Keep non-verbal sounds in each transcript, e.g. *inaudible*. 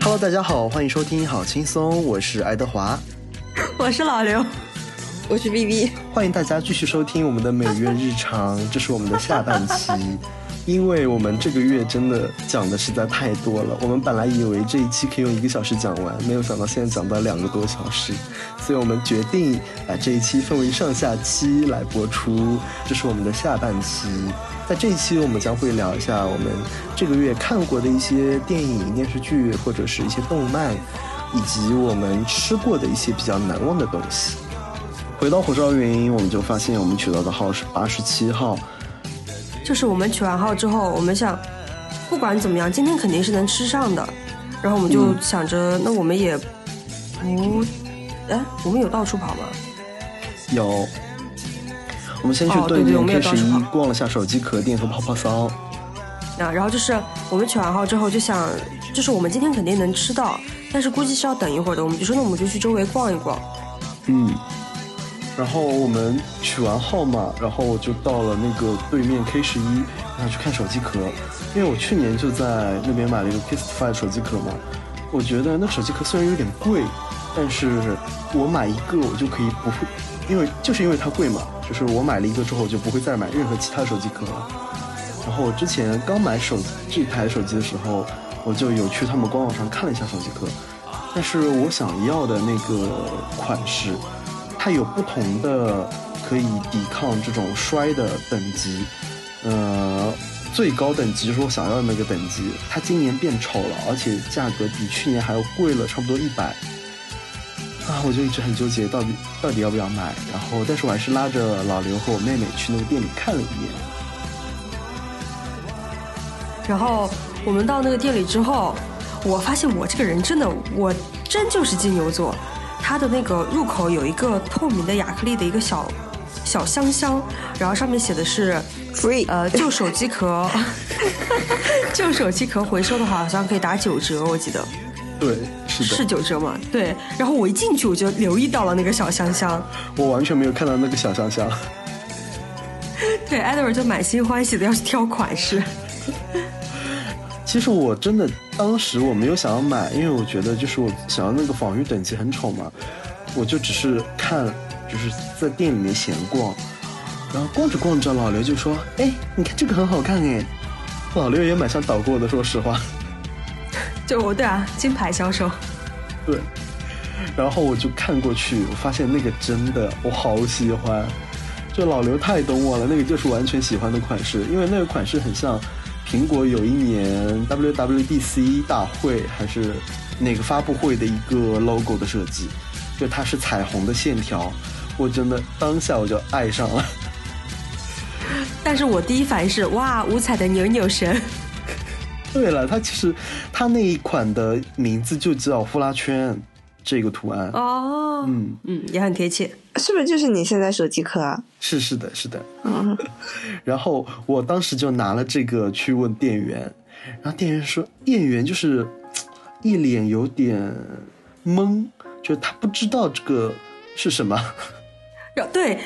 Hello，大家好，欢迎收听好轻松，我是爱德华，*laughs* 我是老刘，我是 B B，欢迎大家继续收听我们的每月日常，这是我们的下半期，因为我们这个月真的讲的实在太多了，我们本来以为这一期可以用一个小时讲完，没有想到现在讲到两个多小时，所以我们决定把这一期分为上下期来播出，这是我们的下半期。在这一期，我们将会聊一下我们这个月看过的一些电影、电视剧，或者是一些动漫，以及我们吃过的一些比较难忘的东西。回到火烧云，我们就发现我们取到的号是八十七号。就是我们取完号之后，我们想，不管怎么样，今天肯定是能吃上的。然后我们就想着，那我们也不，哎，我们有到处跑吗？有。我们先去对面 K 十一逛了下手机壳店和泡泡骚。啊，然后就是我们取完号之后就想，就是我们今天肯定能吃到，但是估计是要等一会儿的。我们就说那我们就去周围逛一逛。嗯。然后我们取完号码，然后我就到了那个对面 K 十一，然后去看手机壳，因为我去年就在那边买了一个 Kiss Five 手机壳嘛。我觉得那手机壳虽然有点贵，但是我买一个我就可以不会，因为就是因为它贵嘛。就是我买了一个之后我，就不会再买任何其他手机壳了。然后我之前刚买手这台手机的时候，我就有去他们官网上看了一下手机壳，但是我想要的那个款式，它有不同的可以抵抗这种摔的等级。呃，最高等级就是我想要的那个等级，它今年变丑了，而且价格比去年还要贵了，差不多一百。啊，我就一直很纠结，到底到底要不要买。然后，但是我还是拉着老刘和我妹妹去那个店里看了一眼。然后我们到那个店里之后，我发现我这个人真的，我真就是金牛座。它的那个入口有一个透明的亚克力的一个小小箱箱，然后上面写的是 free，呃，旧手机壳，*laughs* 旧手机壳回收的话好像可以打九折，我记得。对，是的，是九折嘛？对。然后我一进去我就留意到了那个小香香，我完全没有看到那个小香香。*laughs* 对，Edward 就满心欢喜的要去挑款式。其实我真的当时我没有想要买，因为我觉得就是我想要那个防御等级很丑嘛，我就只是看，就是在店里面闲逛，然后逛着逛着，老刘就说：“哎，你看这个很好看哎。” *laughs* 老刘也蛮像导购的，说实话。就我对啊，金牌销售。对，然后我就看过去，我发现那个真的我好喜欢，就老刘太懂我了，那个就是完全喜欢的款式，因为那个款式很像苹果有一年 WWDC 大会还是哪个发布会的一个 logo 的设计，就它是彩虹的线条，我真的当下我就爱上了。*laughs* 但是我第一反应是哇，五彩的扭扭绳。*laughs* 对了，它其实它那一款的名字就叫呼啦圈这个图案哦，嗯嗯，也很贴切，是不是就是你现在手机壳啊？是是的，是的。嗯，*laughs* 然后我当时就拿了这个去问店员，然后店员说，店员就是一脸有点懵，就他不知道这个是什么。对。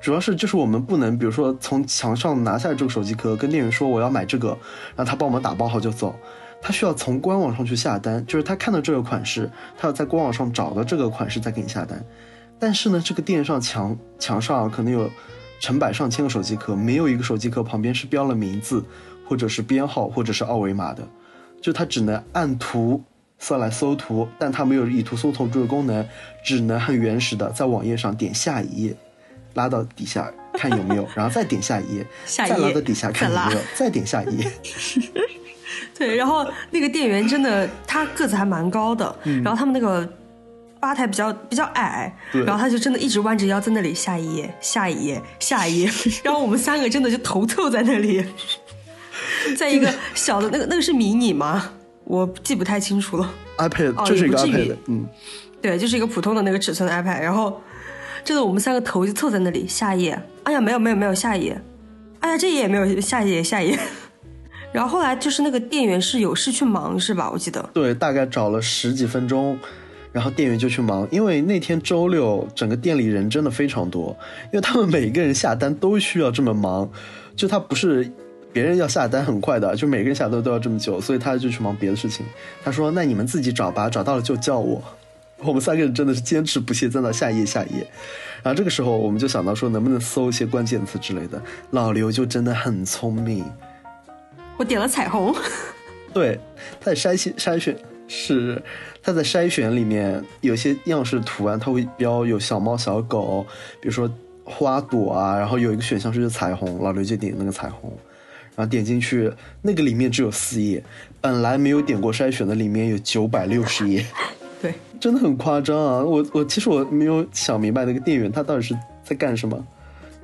主要是就是我们不能，比如说从墙上拿下来这个手机壳，跟店员说我要买这个，然后他帮我们打包好就走。他需要从官网上去下单，就是他看到这个款式，他要在官网上找到这个款式再给你下单。但是呢，这个店上墙墙上可能有成百上千个手机壳，没有一个手机壳旁边是标了名字，或者是编号，或者是二维码的，就他只能按图色来搜图，但他没有以图搜图这个功能，只能很原始的在网页上点下一页。拉到底下看有没有，然后再点下一页，再拉到底下看有没有，再点下一页。*laughs* 对，然后那个店员真的他个子还蛮高的，然后他们那个吧台比较比较矮，然后他就真的一直弯着腰在那里下一页，下一页，下一页，*laughs* 然后我们三个真的就头凑在那里，在一个小的那个那个是迷你吗？我记不太清楚了。iPad 就是一个 iPad，嗯，对，就是一个普通的那个尺寸的 iPad，然后。真的，我们三个头就凑在那里。下一页，哎呀，没有没有没有下一页，哎呀，这页也没有下一页下一页。然后后来就是那个店员是有事去忙是吧？我记得。对，大概找了十几分钟，然后店员就去忙，因为那天周六整个店里人真的非常多，因为他们每个人下单都需要这么忙，就他不是别人要下单很快的，就每个人下单都要这么久，所以他就去忙别的事情。他说：“那你们自己找吧，找到了就叫我。*laughs* ”我们三个人真的是坚持不懈，在那下一页下一页。然后这个时候我们就想到说，能不能搜一些关键词之类的。老刘就真的很聪明，我点了彩虹。*laughs* 对，他在筛选筛选是。它在筛选里面有些样式图案，它会标有小猫、小狗，比如说花朵啊，然后有一个选项是彩虹，老刘就点那个彩虹，然后点进去，那个里面只有四页，本来没有点过筛选的里面有九百六十页，*laughs* 对，真的很夸张啊！我我其实我没有想明白那个店员他到底是在干什么，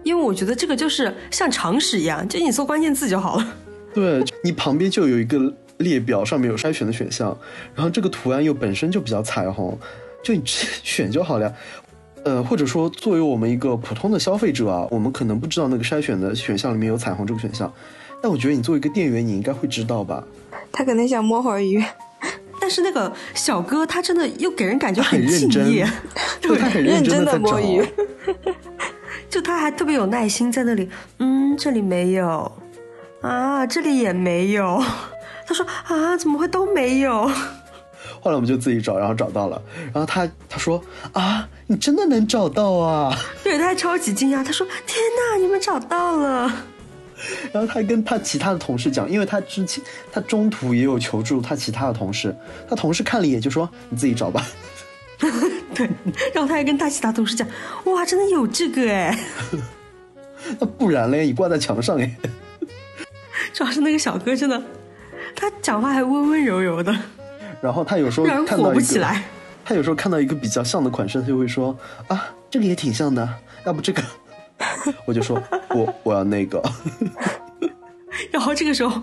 因为我觉得这个就是像常识一样，就你搜关键字就好了，对你旁边就有一个。列表上面有筛选的选项，然后这个图案又本身就比较彩虹，就你直接 *laughs* 选就好了。呃，或者说作为我们一个普通的消费者啊，我们可能不知道那个筛选的选项里面有彩虹这个选项，但我觉得你作为一个店员，你应该会知道吧？他可能想摸会儿鱼，*laughs* 但是那个小哥他真的又给人感觉很敬业，对他很认真的摸鱼，*laughs* 就他还特别有耐心在那里，嗯，这里没有，啊，这里也没有。他说啊，怎么会都没有？后来我们就自己找，然后找到了。然后他他说啊，你真的能找到啊？*laughs* 对，他还超级惊讶。他说天哪，你们找到了！*laughs* 然后他跟他其他的同事讲，因为他之前他中途也有求助他其他的同事，他同事看了一眼就说你自己找吧。*laughs* 对，然后他还跟他其他同事讲，哇，真的有这个哎。那不然嘞？你挂在墙上哎。主要是那个小哥真的。他讲话还温温柔柔的，然后他有时候火不起来，他有时候看到一个比较像的款式，他就会说啊，这个也挺像的，要不这个，*laughs* 我就说我我要那个。*laughs* 然后这个时候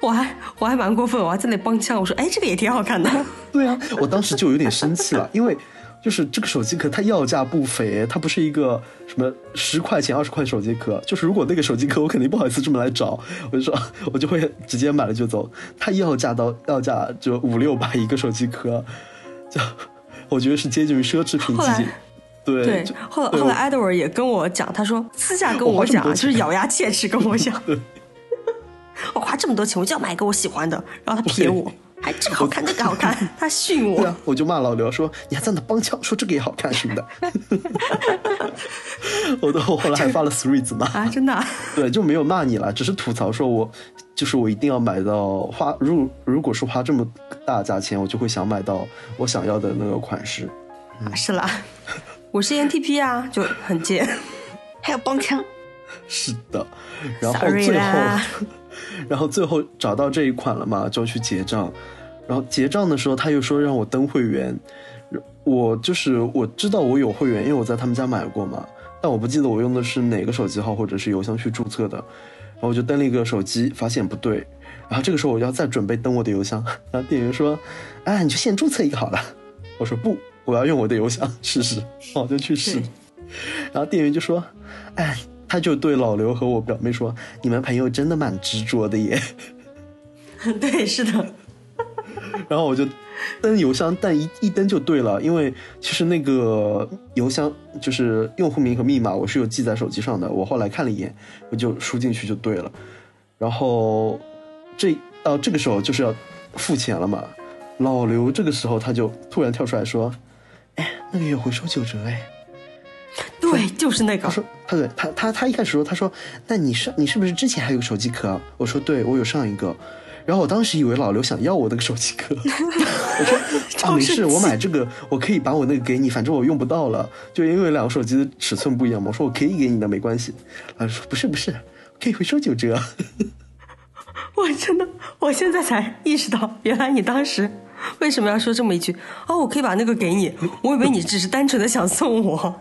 我还我还蛮过分，我还在那帮腔，我说哎，这个也挺好看的。*laughs* 对啊，我当时就有点生气了，因为。就是这个手机壳，它要价不菲，它不是一个什么十块钱、二十块手机壳。就是如果那个手机壳，我肯定不好意思这么来找，我就说，我就会直接买了就走。它要价到要价就五六百一个手机壳，就我觉得是接近于奢侈品级别。对对，后来后来 Edward 也跟我讲，他说私下 *laughs* 跟我讲，就是咬牙切齿跟我讲，我花这么多钱，我就要买一个我喜欢的，然后他撇我。还这个好看，*laughs* 那个好看，他训我。对啊，我就骂老刘说：“你还在那帮腔，说这个也好看什么的。*laughs* ”我都后来还发了 three 字嘛。啊，真的？对，就没有骂你了，只是吐槽说我就是我一定要买到花，如如果是花这么大价钱，我就会想买到我想要的那个款式。啊，是啦，*laughs* 我是 NTP 啊，就很贱，还有帮腔。是的，然后最后。然后最后找到这一款了嘛，就去结账。然后结账的时候，他又说让我登会员。我就是我知道我有会员，因为我在他们家买过嘛。但我不记得我用的是哪个手机号或者是邮箱去注册的。然后我就登了一个手机，发现不对。然后这个时候我要再准备登我的邮箱。然后店员说：“哎，你就先注册一个好了。”我说：“不，我要用我的邮箱试试。”我就去试。然后店员就说：“哎。”他就对老刘和我表妹说：“你们朋友真的蛮执着的耶。*laughs* ”对，是的。*laughs* 然后我就登邮箱，但一一登就对了，因为其实那个邮箱就是用户名和密码，我是有记在手机上的。我后来看了一眼，我就输进去就对了。然后这到这个时候就是要付钱了嘛。老刘这个时候他就突然跳出来说：“哎，那个月回收九折哎。”对，就是那个。他说，他对他他他一开始说，他说，那你是你是不是之前还有个手机壳？我说，对，我有上一个。然后我当时以为老刘想要我那个手机壳，*laughs* 我说 *laughs* 啊，没事，我买这个，我可以把我那个给你，反正我用不到了，就因为两个手机的尺寸不一样嘛。我说我可以给你的，没关系。他说不是不是，可以回收九折。*laughs* 我真的，我现在才意识到，原来你当时为什么要说这么一句？哦，我可以把那个给你，我以为你只是单纯的想送我。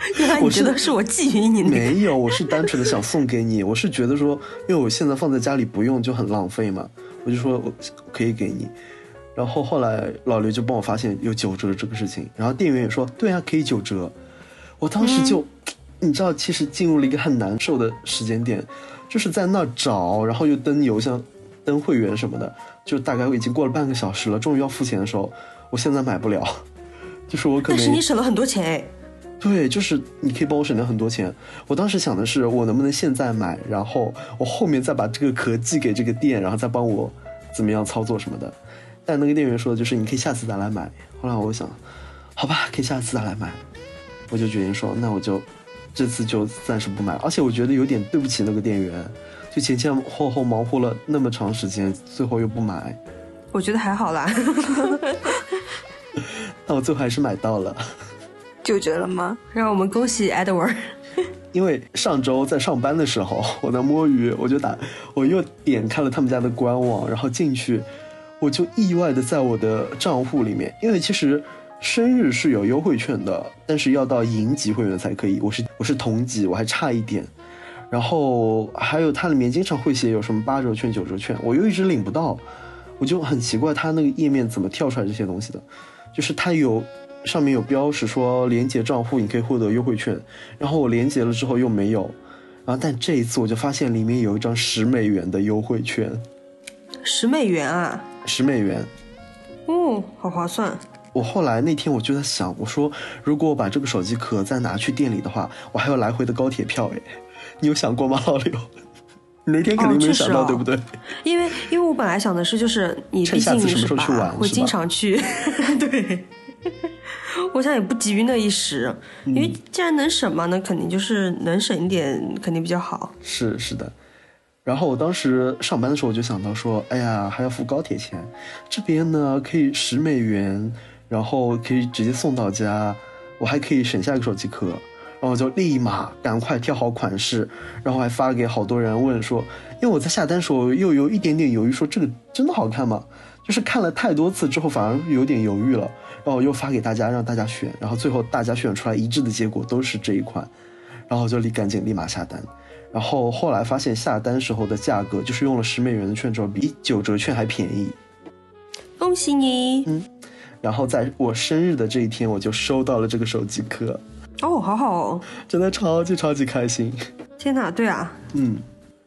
*laughs* 原来你觉得是我觊觎你？没有，我是单纯的想送给你。我是觉得说，因为我现在放在家里不用就很浪费嘛，我就说我可以给你。然后后来老刘就帮我发现有九折这个事情，然后店员也说对啊，可以九折。我当时就，*tsk* 你知道，其实进入了一个很难受的时间点，就是在那找，然后又登邮箱、登会员什么的，就大概已经过了半个小时了，终于要付钱的时候，我现在买不了。*laughs* 就是我可能。但是你省了很多钱哎。对，就是你可以帮我省掉很多钱。我当时想的是，我能不能现在买，然后我后面再把这个壳寄给这个店，然后再帮我怎么样操作什么的。但那个店员说的就是你可以下次再来买。后来我想，好吧，可以下次再来买。我就决定说，那我就这次就暂时不买。而且我觉得有点对不起那个店员，就前前后后忙活了那么长时间，最后又不买。我觉得还好啦。*laughs* 那我最后还是买到了。九折了吗？让我们恭喜 Edward。*laughs* 因为上周在上班的时候，我在摸鱼，我就打，我又点开了他们家的官网，然后进去，我就意外的在我的账户里面，因为其实生日是有优惠券的，但是要到银级会员才可以，我是我是同级，我还差一点。然后还有它里面经常会写有什么八折券、九折券，我又一直领不到，我就很奇怪它那个页面怎么跳出来这些东西的，就是它有。上面有标识说连接账户你可以获得优惠券，然后我连接了之后又没有，然后但这一次我就发现里面有一张十美元的优惠券，十美元啊，十美元，哦，好划算。我后来那天我就在想，我说如果我把这个手机壳再拿去店里的话，我还有来回的高铁票哎，*laughs* 你有想过吗，老刘？你 *laughs* 那天肯定没有想到对不对？因为因为我本来想的是就是你毕竟是吧，会经常去，*laughs* 对。我想也不急于那一时，因为既然能省嘛，那肯定就是能省一点，肯定比较好。是是的，然后我当时上班的时候，我就想到说，哎呀，还要付高铁钱，这边呢可以十美元，然后可以直接送到家，我还可以省下一个手机壳，然后我就立马赶快挑好款式，然后还发给好多人问说，因为我在下单时候又有一点点犹豫，说这个真的好看吗？就是看了太多次之后，反而有点犹豫了。然后又发给大家，让大家选，然后最后大家选出来一致的结果都是这一款，然后就立赶紧立马下单，然后后来发现下单时候的价格就是用了十美元的券之后比九折券还便宜，恭喜你！嗯，然后在我生日的这一天我就收到了这个手机壳，哦，好好哦，真的超级超级开心！天哪，对啊，嗯，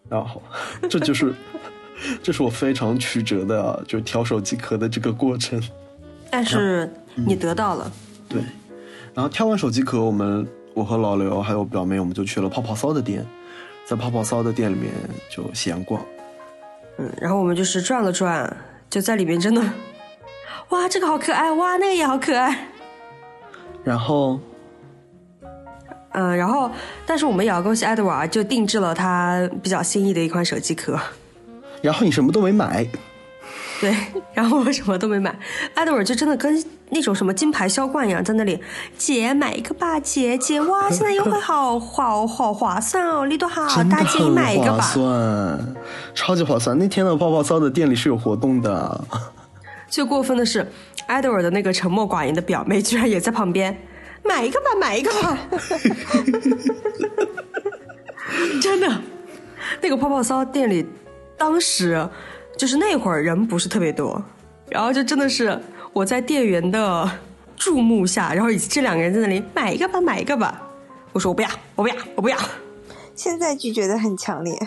然后这就是 *laughs* 这是我非常曲折的就挑手机壳的这个过程。但是你得到了，对。然后挑完手机壳，我们我和老刘还有表妹，我们就去了泡泡骚的店，在泡泡骚的店里面就闲逛。嗯，然后我们就是转了转，就在里面真的，*laughs* 哇，这个好可爱，哇，那个也好可爱。然后，嗯，然后，但是我们也要恭喜爱德瓦，就定制了他比较心仪的一款手机壳。然后你什么都没买。对，然后我什么都没买，艾德华就真的跟那种什么金牌销冠一样，在那里，姐买一个吧，姐姐哇，*laughs* 现在优惠好好好划算哦，力度好大，姐买一个吧，划算，超级划算。那天的泡泡骚的店里是有活动的。*laughs* 最过分的是，艾德尔的那个沉默寡言的表妹居然也在旁边，买一个吧，买一个吧，*laughs* 真的，那个泡泡骚店里，当时。就是那会儿人不是特别多，然后就真的是我在店员的注目下，然后以及这两个人在那里买一个吧，买一个吧。我说我不要，我不要，我不要。现在拒绝的很强烈。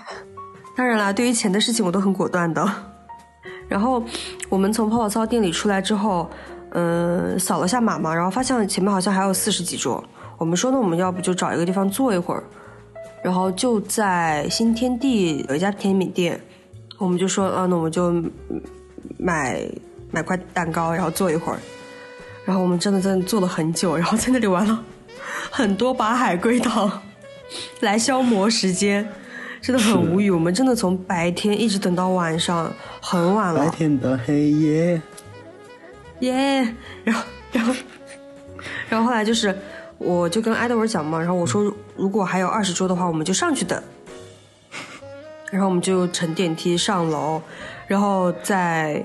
当然啦，对于钱的事情我都很果断的。然后我们从泡泡操店里出来之后，嗯，扫了下码嘛，然后发现前面好像还有四十几桌。我们说呢我们要不就找一个地方坐一会儿，然后就在新天地有一家甜品店。我们就说，啊，那我们就买买块蛋糕，然后坐一会儿。然后我们真的真的坐了很久，然后在那里玩了很多把海龟汤，来消磨时间，真的很无语。我们真的从白天一直等到晚上很晚了。白天到黑夜，耶！然后然后然后后来就是，我就跟艾德文讲嘛，然后我说，如果还有二十桌的话，我们就上去等。然后我们就乘电梯上楼，然后在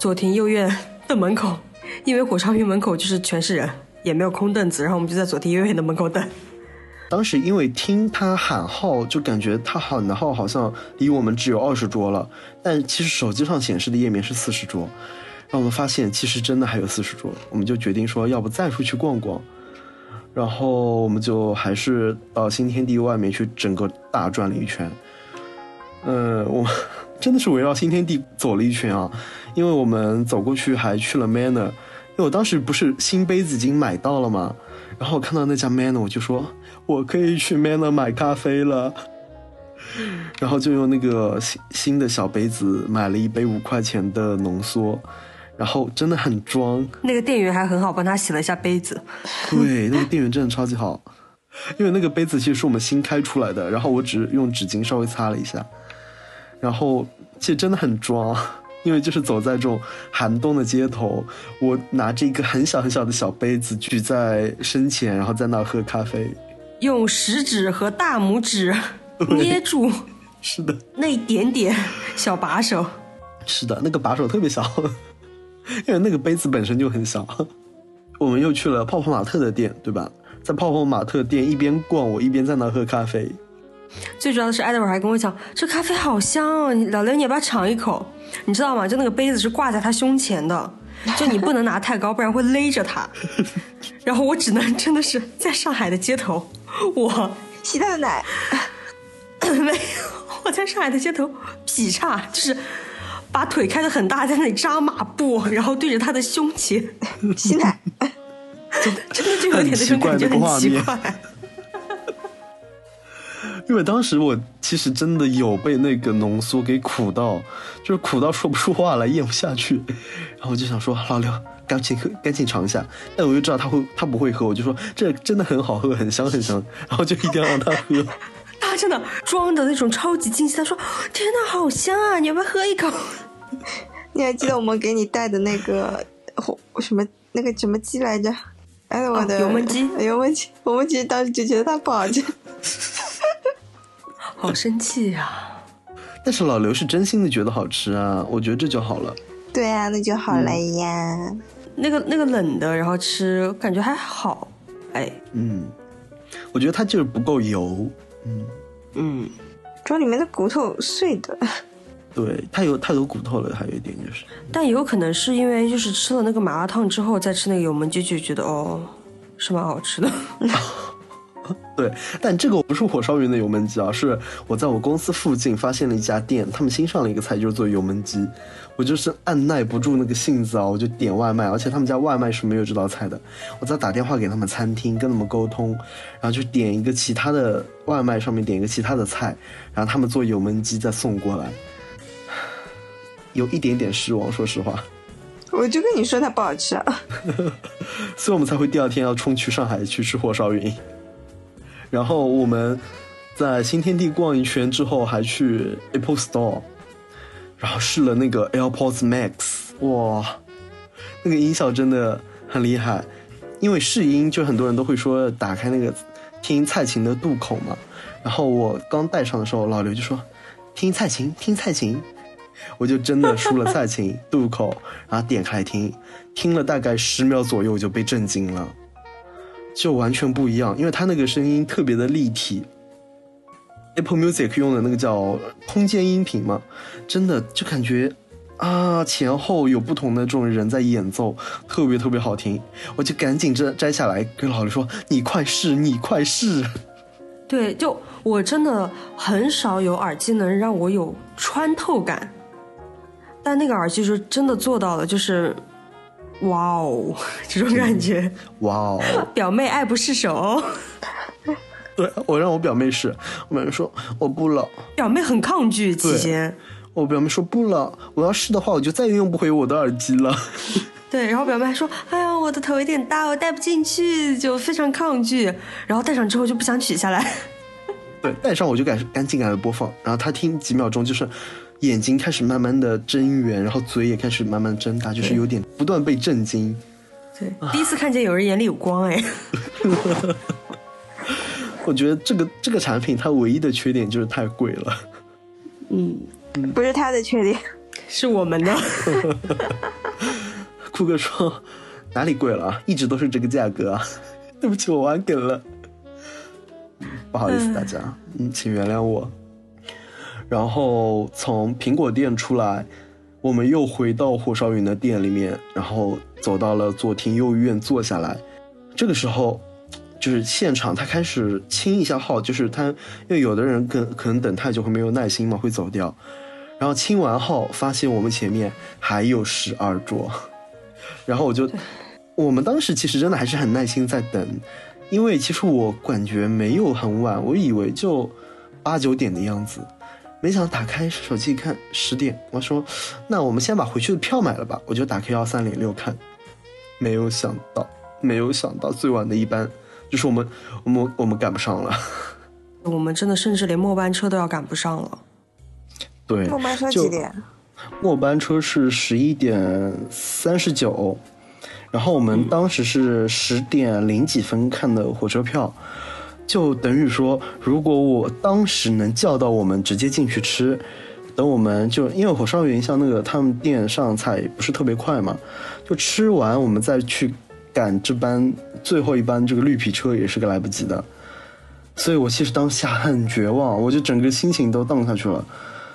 左庭右院的门口，因为火烧云门口就是全是人，也没有空凳子，然后我们就在左庭右院的门口等。当时因为听他喊号，就感觉他喊的号好像离我们只有二十桌了，但其实手机上显示的页面是四十桌，让我们发现其实真的还有四十桌，我们就决定说要不再出去逛逛，然后我们就还是到新天地外面去整个大转了一圈。呃，我真的是围绕新天地走了一圈啊，因为我们走过去还去了 Manner，因为我当时不是新杯子已经买到了吗？然后我看到那家 Manner，我就说我可以去 Manner 买咖啡了。然后就用那个新新的小杯子买了一杯五块钱的浓缩，然后真的很装。那个店员还很好，帮他洗了一下杯子。对，那个店员真的超级好，因为那个杯子其实是我们新开出来的，然后我只用纸巾稍微擦了一下，然后其实真的很装，*laughs* 因为就是走在这种寒冬的街头，我拿着一个很小很小的小杯子举在身前，然后在那喝咖啡，用食指和大拇指。*laughs* 捏住，是的，那一点点小把手，是的，那个把手特别小，*laughs* 因为那个杯子本身就很小。我们又去了泡泡玛特的店，对吧？在泡泡玛特店一边逛，我一边在那喝咖啡。最主要的是，艾德尔还跟我讲，这咖啡好香哦，老刘你要不要尝一口？你知道吗？就那个杯子是挂在他胸前的，就你不能拿太高，不然会勒着他。*laughs* 然后我只能真的是在上海的街头，我吸他的奶。*coughs* 没有，我在上海的街头劈叉，就是把腿开的很大，在那里扎马步，然后对着他的胸前吸奶，*laughs* 真的就有点那种感觉，很奇怪。因为当时我其实真的有被那个浓缩给苦到，就是苦到说不出话来，咽不下去。然后我就想说，老刘，赶紧喝，赶紧尝一下。但我又知道他会，他不会喝，我就说这真的很好喝，很香很香。然后就一定要让他喝。他真的装的那种超级惊喜，他说：“天呐，好香啊！你要不要喝一口？” *laughs* 你还记得我们给你带的那个什么那个什么鸡来着？哎，我的油焖鸡，油焖鸡。我们其实当时就觉得它不好吃，*laughs* 好生气呀！但是老刘是真心的觉得好吃啊，我觉得这就好了。对啊，那就好了呀。那个那个冷的，然后吃感觉还好。哎，嗯，我觉得它就是不够油。嗯嗯，主要里面的骨头碎的，*laughs* 对，太有太多骨头了，还有一点就是，但也有可能是因为就是吃了那个麻辣烫之后再吃那个油焖鸡，就觉得哦，是蛮好吃的。*laughs* *laughs* 对，但这个不是火烧云的油焖鸡啊，是我在我公司附近发现了一家店，他们新上了一个菜，就是做油焖鸡。我就是按耐不住那个性子啊，我就点外卖，而且他们家外卖是没有这道菜的。我在打电话给他们餐厅，跟他们沟通，然后就点一个其他的外卖，上面点一个其他的菜，然后他们做油焖鸡再送过来，有一点点失望，说实话。我就跟你说它不好吃啊，*laughs* 所以我们才会第二天要冲去上海去吃火烧云。然后我们在新天地逛一圈之后，还去 Apple Store。然后试了那个 AirPods Max，哇，那个音效真的很厉害。因为试音，就很多人都会说打开那个听蔡琴的渡口嘛。然后我刚戴上的时候，老刘就说听蔡琴，听蔡琴，我就真的输了蔡琴 *laughs* 渡口，然后点开听，听了大概十秒左右，我就被震惊了，就完全不一样，因为它那个声音特别的立体。Apple Music 用的那个叫空间音频嘛，真的就感觉啊，前后有不同的这种人在演奏，特别特别好听。我就赶紧摘摘下来，跟老刘说：“你快试，你快试。”对，就我真的很少有耳机能让我有穿透感，但那个耳机就真的做到了，就是哇哦，这种感觉，哇哦，*laughs* 表妹爱不释手。对我让我表妹试，我表妹说我不了。表妹很抗拒期间，我表妹说不了，我要试的话，我就再也用不回我的耳机了。*laughs* *laughs* 对，然后表妹还说，哎呀，我的头有点大，我戴不进去，就非常抗拒。然后戴上之后就不想取下来。对，戴上我就赶赶紧给它播放，然后她听几秒钟，就是眼睛开始慢慢的睁圆，然后嘴也开始慢慢睁大，就是有点不断被震惊。对，第一次看见有人眼里有光哎。*laughs* 我觉得这个这个产品它唯一的缺点就是太贵了。嗯，不是它的缺点，是我们的。*laughs* 酷哥说哪里贵了啊？一直都是这个价格啊！*laughs* 对不起，我玩梗了，不好意思大家，嗯，请原谅我。然后从苹果店出来，我们又回到火烧云的店里面，然后走到了左庭右院坐下来。这个时候。就是现场，他开始清一下号，就是他，因为有的人可可能等太久会没有耐心嘛，会走掉。然后清完号，发现我们前面还有十二桌，然后我就我们当时其实真的还是很耐心在等，因为其实我感觉没有很晚，我以为就八九点的样子，没想到打开手机一看十点，我说那我们先把回去的票买了吧，我就打开幺三零六看，没有想到，没有想到最晚的一班。就是我们，我们我们赶不上了，我们真的甚至连末班车都要赶不上了。对，末班车几点？末班车是十一点三十九，然后我们当时是十点零几分看的火车票，就等于说，如果我当时能叫到我们直接进去吃，等我们就因为火烧云像那个他们店上菜不是特别快嘛，就吃完我们再去赶这班最后一班这个绿皮车也是个来不及的，所以我其实当下很绝望，我就整个心情都荡下去了。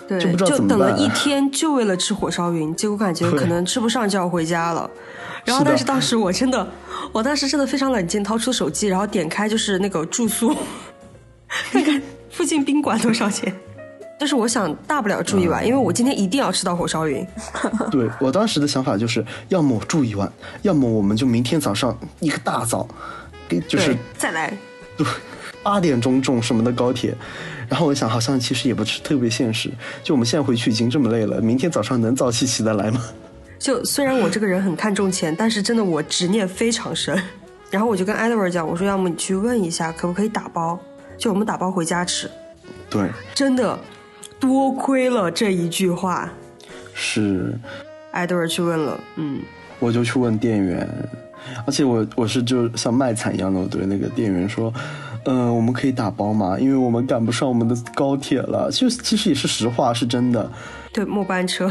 对，就不知道怎么等了一天，就为了吃火烧云，结果感觉可能吃不上就要回家了。然后，但是当时我真的，我当时真的非常冷静，掏出手机，然后点开就是那个住宿，看看附近宾馆多少钱。但是我想大不了住一晚，因为我今天一定要吃到火烧云。*laughs* 对我当时的想法就是，要么我住一晚，要么我们就明天早上一个大早，给就是再来，对八点钟这种什么的高铁。然后我想，好像其实也不是特别现实。就我们现在回去已经这么累了，明天早上能早起起得来吗？就虽然我这个人很看重钱，但是真的我执念非常深。然后我就跟 Edward 讲，我说要么你去问一下，可不可以打包，就我们打包回家吃。对，真的，多亏了这一句话是，，Edward 去问了，嗯，我就去问店员，而且我我是就像卖惨一样的，我对那个店员说，嗯、我们可以打包吗？因为我们赶不上我们的高铁了。就其实也是实话，是真的。对，末班车，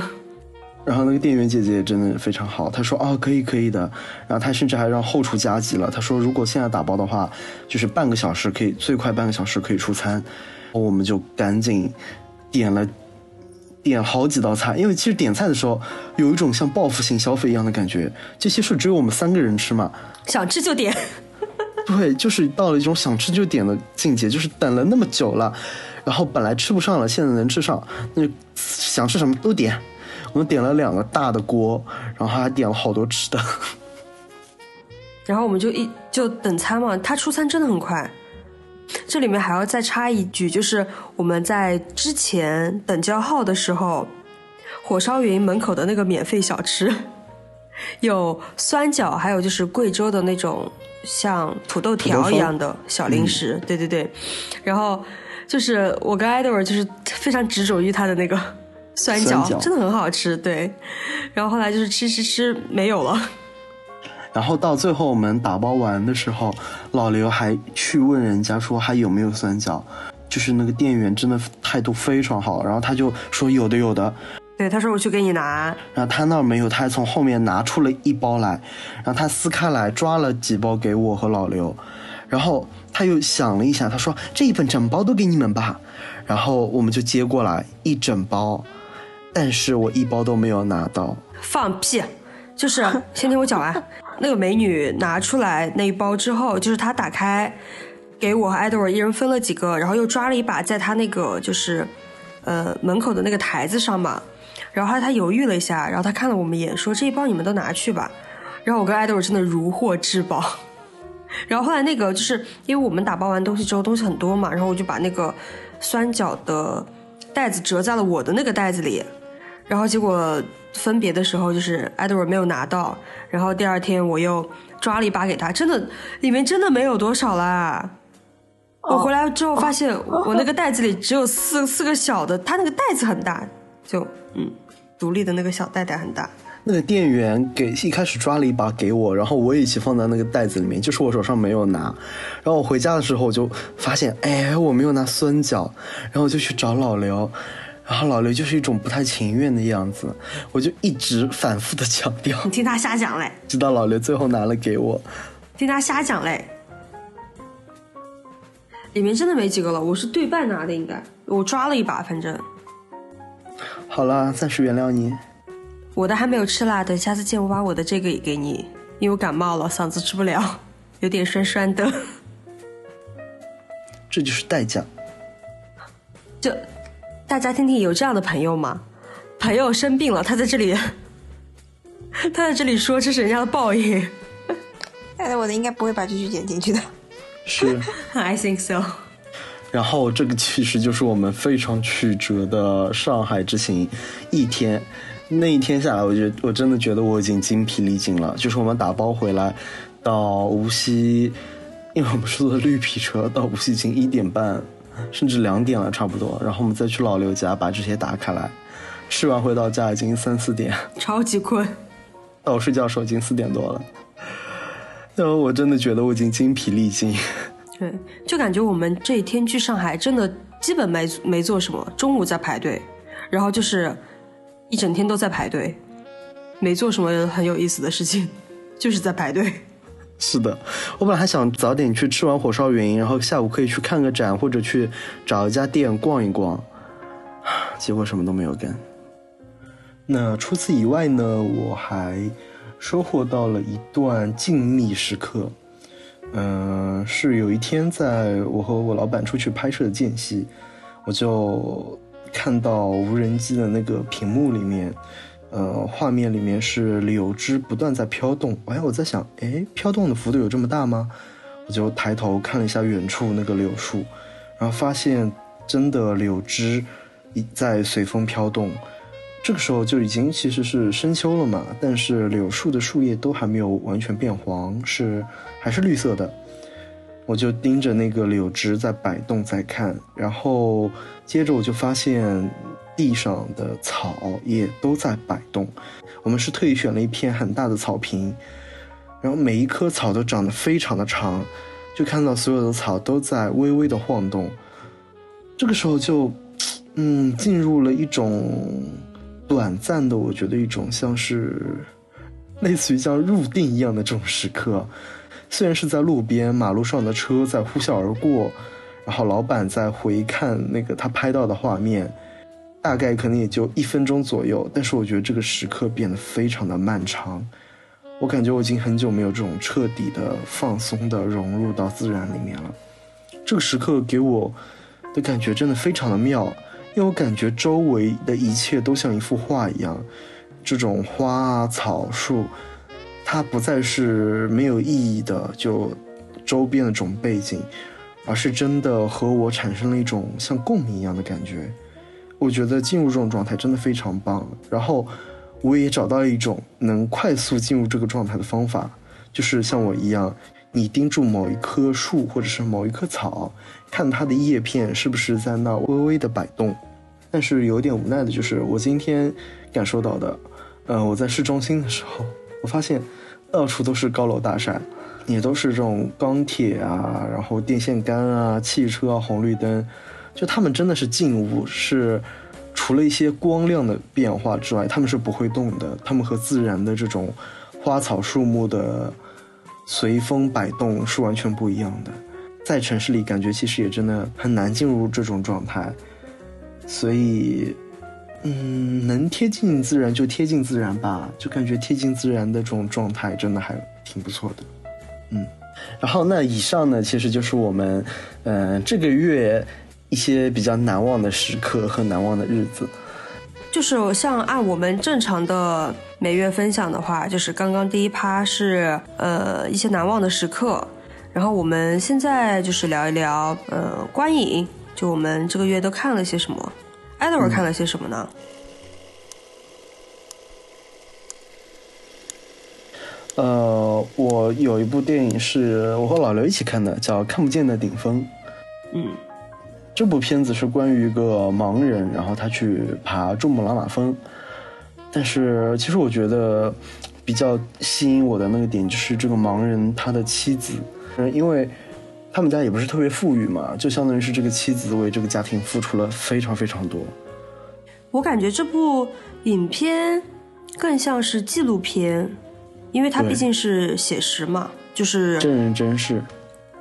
然后那个店员姐姐也真的非常好，她说哦可以可以的，然后她甚至还让后厨加急了，她说如果现在打包的话，就是半个小时可以最快半个小时可以出餐，我们就赶紧点了点好几道菜，因为其实点菜的时候有一种像报复性消费一样的感觉，这些是只有我们三个人吃嘛，想吃就点。*laughs* *laughs* 对，就是到了一种想吃就点的境界，就是等了那么久了，然后本来吃不上了，现在能吃上，那就想吃什么都点。我们点了两个大的锅，然后还点了好多吃的。*laughs* 然后我们就一就等餐嘛，他出餐真的很快。这里面还要再插一句，就是我们在之前等叫号的时候，火烧云门口的那个免费小吃，有酸角，还有就是贵州的那种像土豆条一样的小零食，对对对。然后就是我跟 Edward 就是非常执着于他的那个酸角，真的很好吃，对。然后后来就是吃吃吃没有了。然后到最后我们打包完的时候，老刘还去问人家说还有没有酸角，就是那个店员真的态度非常好，然后他就说有的有的，对，他说我去给你拿，然后他那儿没有，他还从后面拿出了一包来，然后他撕开来抓了几包给我和老刘，然后他又想了一下，他说这一份整包都给你们吧，然后我们就接过来一整包，但是我一包都没有拿到，放屁！就是 *laughs* 先听我讲完，那个美女拿出来那一包之后，就是她打开，给我和艾德尔一人分了几个，然后又抓了一把在她那个就是呃门口的那个台子上嘛，然后后来她犹豫了一下，然后她看了我们一眼，说这一包你们都拿去吧，然后我跟艾德尔真的如获至宝。*laughs* 然后后来那个就是因为我们打包完东西之后东西很多嘛，然后我就把那个酸角的袋子折在了我的那个袋子里，然后结果分别的时候就是 Edward 没有拿到，然后第二天我又抓了一把给他，真的里面真的没有多少啦。我回来之后发现我那个袋子里只有四四个小的，他那个袋子很大，就嗯，独立的那个小袋袋很大。那个店员给一开始抓了一把给我，然后我也一起放在那个袋子里面，就是我手上没有拿。然后我回家的时候我就发现，哎，我没有拿酸角，然后我就去找老刘，然后老刘就是一种不太情愿的样子，我就一直反复的强调，你听他瞎讲嘞，直到老刘最后拿了给我。听他瞎讲嘞。里面真的没几个了，我是对半拿的，应该我抓了一把，反正好了，暂时原谅你。我的还没有吃啦，等下次见我把我的这个也给你，因为我感冒了，嗓子吃不了，*laughs* 有点酸酸的。这就是代价。就大家听听，有这样的朋友吗？朋友生病了，他在这里，*laughs* 他在这里说这是人家的报应。*laughs* 我的，应该不会把这句剪进去的。是，*laughs* I think so。然后这个其实就是我们非常曲折的上海之行，一天，那一天下来，我觉得我真的觉得我已经精疲力尽了。就是我们打包回来到无锡，因为我们是坐的绿皮车，到无锡已经一点半，甚至两点了差不多。然后我们再去老刘家把这些打开来，吃完回到家已经三四点，超级困。到我睡觉时候已经四点多了。然后我真的觉得我已经精疲力尽，对，就感觉我们这一天去上海，真的基本没没做什么。中午在排队，然后就是一整天都在排队，没做什么很有意思的事情，就是在排队。是的，我本来还想早点去吃完火烧云，然后下午可以去看个展，或者去找一家店逛一逛，*sighs* 结果什么都没有干。那除此以外呢，我还。收获到了一段静谧时刻，嗯，是有一天在我和我老板出去拍摄的间隙，我就看到无人机的那个屏幕里面，呃，画面里面是柳枝不断在飘动。哎，我在想，哎，飘动的幅度有这么大吗？我就抬头看了一下远处那个柳树，然后发现真的柳枝一在随风飘动。这个时候就已经其实是深秋了嘛，但是柳树的树叶都还没有完全变黄，是还是绿色的。我就盯着那个柳枝在摆动，在看，然后接着我就发现地上的草也都在摆动。我们是特意选了一片很大的草坪，然后每一棵草都长得非常的长，就看到所有的草都在微微的晃动。这个时候就，嗯，进入了一种。短暂的，我觉得一种像是 *laughs* 类似于像入定一样的这种时刻，虽然是在路边，马路上的车在呼啸而过，然后老板在回看那个他拍到的画面，大概可能也就一分钟左右，但是我觉得这个时刻变得非常的漫长，我感觉我已经很久没有这种彻底的放松的融入到自然里面了，这个时刻给我的感觉真的非常的妙。因为我感觉周围的一切都像一幅画一样，这种花啊、草树，它不再是没有意义的，就周边的这种背景，而是真的和我产生了一种像共鸣一样的感觉。我觉得进入这种状态真的非常棒。然后我也找到了一种能快速进入这个状态的方法，就是像我一样，你盯住某一棵树或者是某一棵草。看它的叶片是不是在那微微的摆动，但是有点无奈的就是，我今天感受到的，呃，我在市中心的时候，我发现到处都是高楼大厦，也都是这种钢铁啊，然后电线杆啊，汽车啊，红绿灯，就他们真的是静物，是除了一些光亮的变化之外，他们是不会动的，他们和自然的这种花草树木的随风摆动是完全不一样的。在城市里，感觉其实也真的很难进入这种状态，所以，嗯，能贴近自然就贴近自然吧，就感觉贴近自然的这种状态真的还挺不错的，嗯。然后那以上呢，其实就是我们，嗯，这个月一些比较难忘的时刻和难忘的日子。就是像按我们正常的每月分享的话，就是刚刚第一趴是呃一些难忘的时刻。然后我们现在就是聊一聊，呃，观影，就我们这个月都看了些什么？Edward 看了些什么呢？呃，我有一部电影是我和老刘一起看的，叫《看不见的顶峰》。嗯，这部片子是关于一个盲人，然后他去爬珠穆朗玛峰。但是其实我觉得比较吸引我的那个点就是这个盲人他的妻子。嗯，因为他们家也不是特别富裕嘛，就相当于是这个妻子为这个家庭付出了非常非常多。我感觉这部影片更像是纪录片，因为它毕竟是写实嘛，就是真人真事。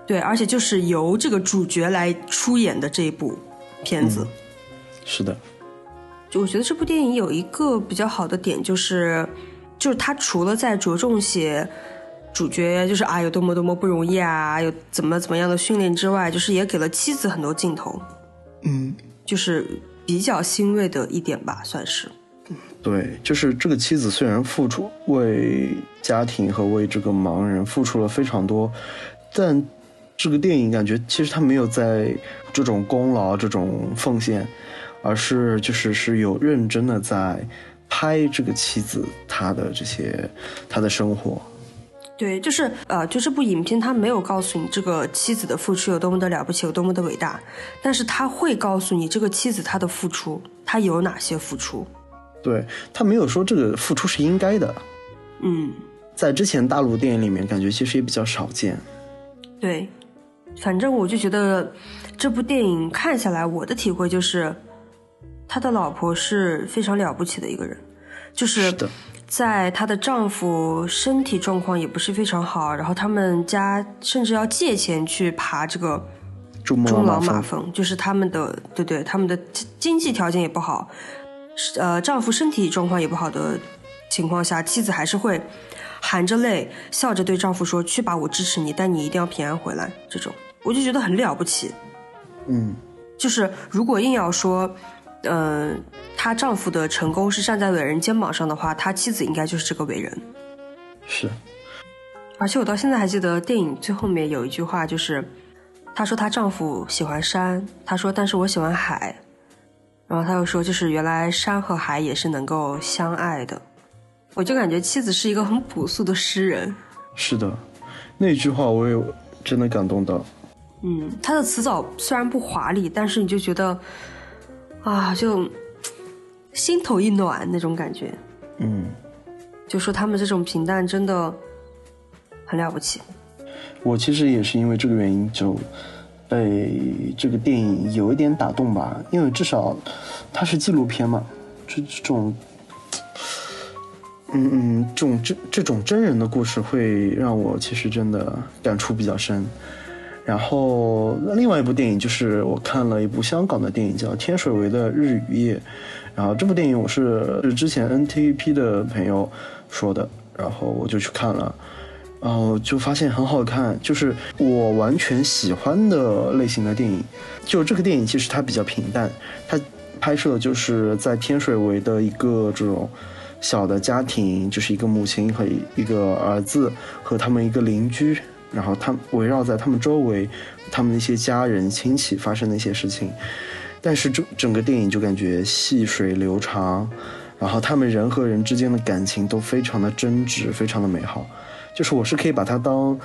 对，而且就是由这个主角来出演的这一部片子。是的。就我觉得这部电影有一个比较好的点，就是就是他除了在着重写。主角就是啊，有多么多么不容易啊，有怎么怎么样的训练之外，就是也给了妻子很多镜头，嗯，就是比较欣慰的一点吧，算是。对，就是这个妻子虽然付出为家庭和为这个盲人付出了非常多，但这个电影感觉其实他没有在这种功劳、这种奉献，而是就是是有认真的在拍这个妻子她的这些她的生活。对，就是呃，就这部影片，他没有告诉你这个妻子的付出有多么的了不起，有多么的伟大，但是他会告诉你这个妻子她的付出，她有哪些付出。对他没有说这个付出是应该的，嗯，在之前大陆电影里面，感觉其实也比较少见。对，反正我就觉得这部电影看下来，我的体会就是，他的老婆是非常了不起的一个人，就是在她的丈夫身体状况也不是非常好，然后他们家甚至要借钱去爬这个珠穆朗玛峰，就是他们的对对，他们的经济条件也不好。呃，丈夫身体状况也不好的情况下，妻子还是会含着泪笑着对丈夫说：“去吧，我支持你，但你一定要平安回来。”这种我就觉得很了不起。嗯，就是如果硬要说，嗯，她丈夫的成功是站在伟人肩膀上的话，她妻子应该就是这个伟人。是。而且我到现在还记得电影最后面有一句话，就是她说她丈夫喜欢山，她说但是我喜欢海。然后她又说，就是原来山和海也是能够相爱的，我就感觉妻子是一个很朴素的诗人。是的，那句话我也真的感动到。嗯，他的词藻虽然不华丽，但是你就觉得啊，就心头一暖那种感觉。嗯，就说他们这种平淡真的很了不起。我其实也是因为这个原因就。被这个电影有一点打动吧，因为至少它是纪录片嘛，这这种，嗯嗯，这种这这种真人的故事会让我其实真的感触比较深。然后另外一部电影就是我看了一部香港的电影叫《天水围的日与夜》，然后这部电影我是之前 NTVP 的朋友说的，然后我就去看了。然后就发现很好看，就是我完全喜欢的类型的电影。就这个电影其实它比较平淡，它拍摄就是在天水围的一个这种小的家庭，就是一个母亲和一个儿子和他们一个邻居，然后他围绕在他们周围，他们那些家人亲戚发生的一些事情。但是整整个电影就感觉细水流长，然后他们人和人之间的感情都非常的真挚，非常的美好。就是我是可以把它当，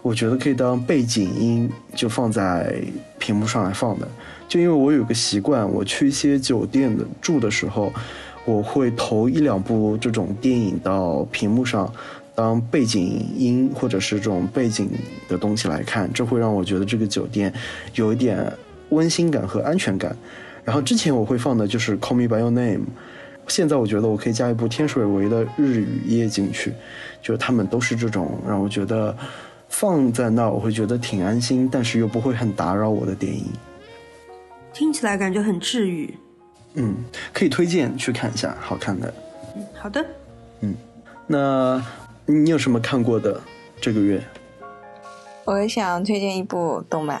我觉得可以当背景音，就放在屏幕上来放的。就因为我有个习惯，我去一些酒店的住的时候，我会投一两部这种电影到屏幕上，当背景音或者是这种背景的东西来看，这会让我觉得这个酒店有一点温馨感和安全感。然后之前我会放的就是《Call Me by Your Name》。现在我觉得我可以加一部天水围的日语夜景去，就是他们都是这种让我觉得放在那我会觉得挺安心，但是又不会很打扰我的电影。听起来感觉很治愈。嗯，可以推荐去看一下，好看的。嗯，好的。嗯，那你有什么看过的这个月？我也想推荐一部动漫，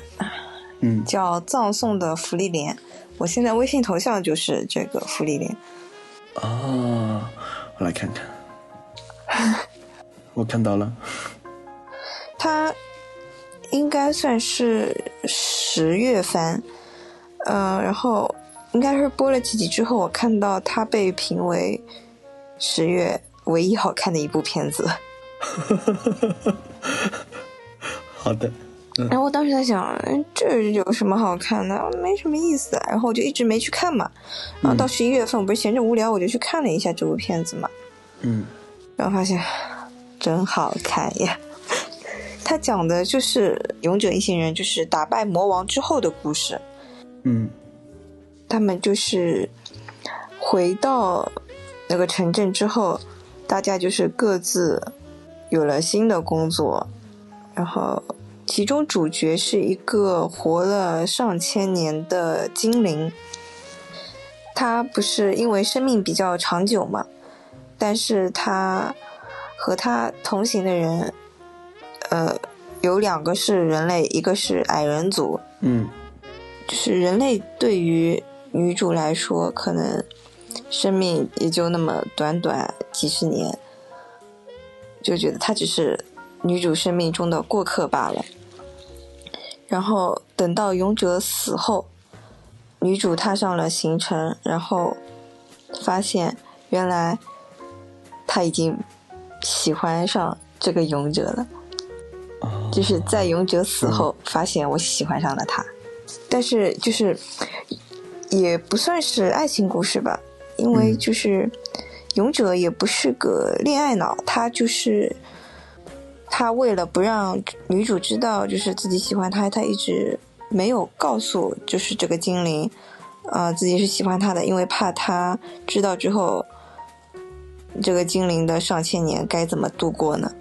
嗯，叫《葬送的芙莉莲》。我现在微信头像就是这个芙莉莲。哦，我来看看，*laughs* 我看到了，它应该算是十月番，嗯，然后应该是播了几集之后，我看到它被评为十月唯一好看的一部片子。*laughs* 好的。然后我当时在想，这有什么好看的？没什么意思。然后我就一直没去看嘛。然后到十一月份，我不是闲着无聊，我就去看了一下这部片子嘛。嗯。然后发现真好看呀！他讲的就是勇者一行人就是打败魔王之后的故事。嗯。他们就是回到那个城镇之后，大家就是各自有了新的工作，然后。其中主角是一个活了上千年的精灵，他不是因为生命比较长久嘛？但是他和他同行的人，呃，有两个是人类，一个是矮人族。嗯，就是人类对于女主来说，可能生命也就那么短短几十年，就觉得她只是女主生命中的过客罢了。然后等到勇者死后，女主踏上了行程，然后发现原来她已经喜欢上这个勇者了。就是在勇者死后，发现我喜欢上了他，但是就是也不算是爱情故事吧，因为就是勇者也不是个恋爱脑，他就是他为了不让女主知道就是自己喜欢他，他一直没有告诉就是这个精灵，呃，自己是喜欢他的，因为怕他知道之后，这个精灵的上千年该怎么度过呢？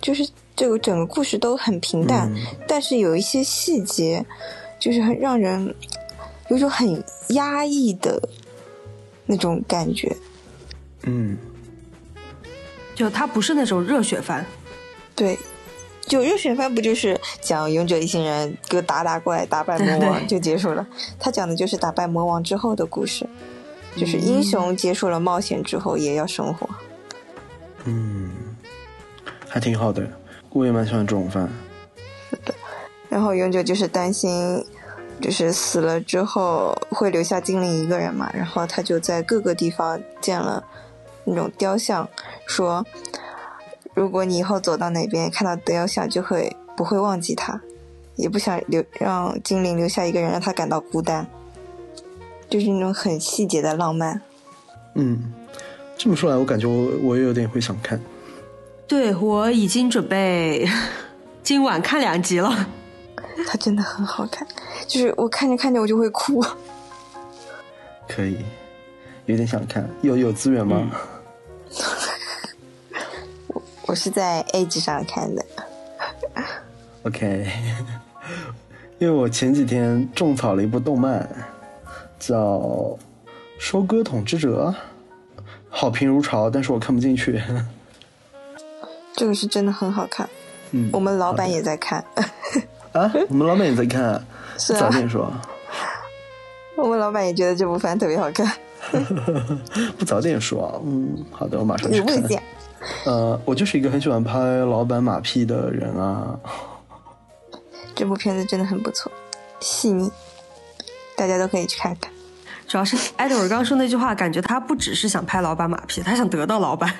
就是这个整个故事都很平淡，但是有一些细节，就是很让人有种很压抑的那种感觉。嗯，就他不是那种热血番。对，就热血番不就是讲勇者一行人就打打怪、打败魔王就结束了？他讲的就是打败魔王之后的故事，就是英雄结束了冒险之后也要生活。嗯。还挺好的，我也蛮喜欢这种番。是的，然后永久就是担心，就是死了之后会留下精灵一个人嘛，然后他就在各个地方建了那种雕像，说如果你以后走到哪边看到雕像，就会不会忘记他，也不想留让精灵留下一个人让他感到孤单，就是那种很细节的浪漫。嗯，这么说来，我感觉我我也有点会想看。对，我已经准备 *laughs* 今晚看两集了。它真的很好看，就是我看着看着我就会哭。可以，有点想看，有有资源吗？我我是在 A 级上看的。OK，*laughs* 因为我前几天种草了一部动漫，叫《收割统治者》，好评如潮，但是我看不进去。这个是真的很好看，嗯，我们老板也在看。啊，我们老板也在看，是早点说。我们老板也觉得这部番特别好看。*laughs* 不早点说，嗯，好的，我马上去看。呃，我就是一个很喜欢拍老板马屁的人啊。这部片子真的很不错，细腻，大家都可以去看看。主要是艾德尔刚说那句话，感觉他不只是想拍老板马屁，他想得到老板。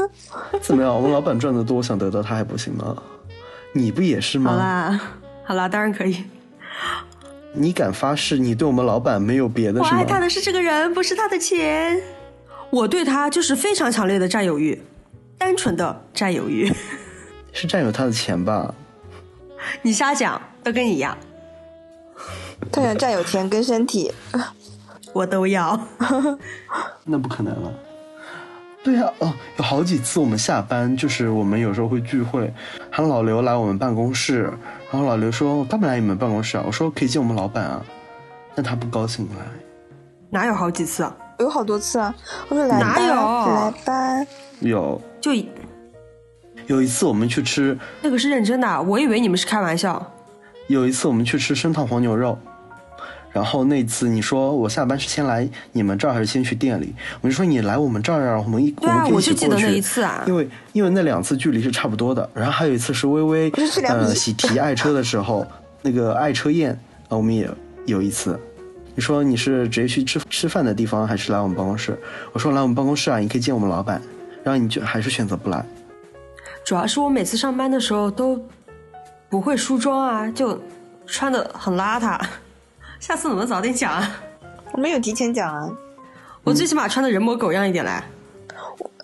*laughs* 怎么样？我们老板赚的多，想得到他还不行吗？你不也是吗？好啦，好啦，当然可以。你敢发誓，你对我们老板没有别的？我爱他的是这个人，不是他的钱。我对他就是非常强烈的占有欲，单纯的占有欲。*laughs* 是占有他的钱吧？你瞎讲，都跟你一样。*laughs* 他想占有钱跟身体。我都要，*laughs* 那不可能了。对呀，哦，有好几次我们下班，就是我们有时候会聚会，喊老刘来我们办公室，然后老刘说：“干嘛来你们办公室啊？”我说：“可以见我们老板啊。”但他不高兴来。哪有好几次啊？有好多次啊！我说来哪有来吧？有，就有一次我们去吃，那个是认真的，我以为你们是开玩笑。有一次我们去吃生烫黄牛肉。然后那次你说我下班是先来你们这儿还是先去店里？我就说你来我们这儿，我们一对啊，我就记得那一次啊，因为因为那两次距离是差不多的。然后还有一次是微微呃喜提爱车的时候，*laughs* 那个爱车宴啊，我们也有一次。你说你是直接去吃吃饭的地方，还是来我们办公室？我说来我们办公室啊，你可以见我们老板。然后你就还是选择不来。主要是我每次上班的时候都不会梳妆啊，就穿的很邋遢。下次怎么早点讲啊？我没有提前讲啊。我最起码穿的人模狗样一点来。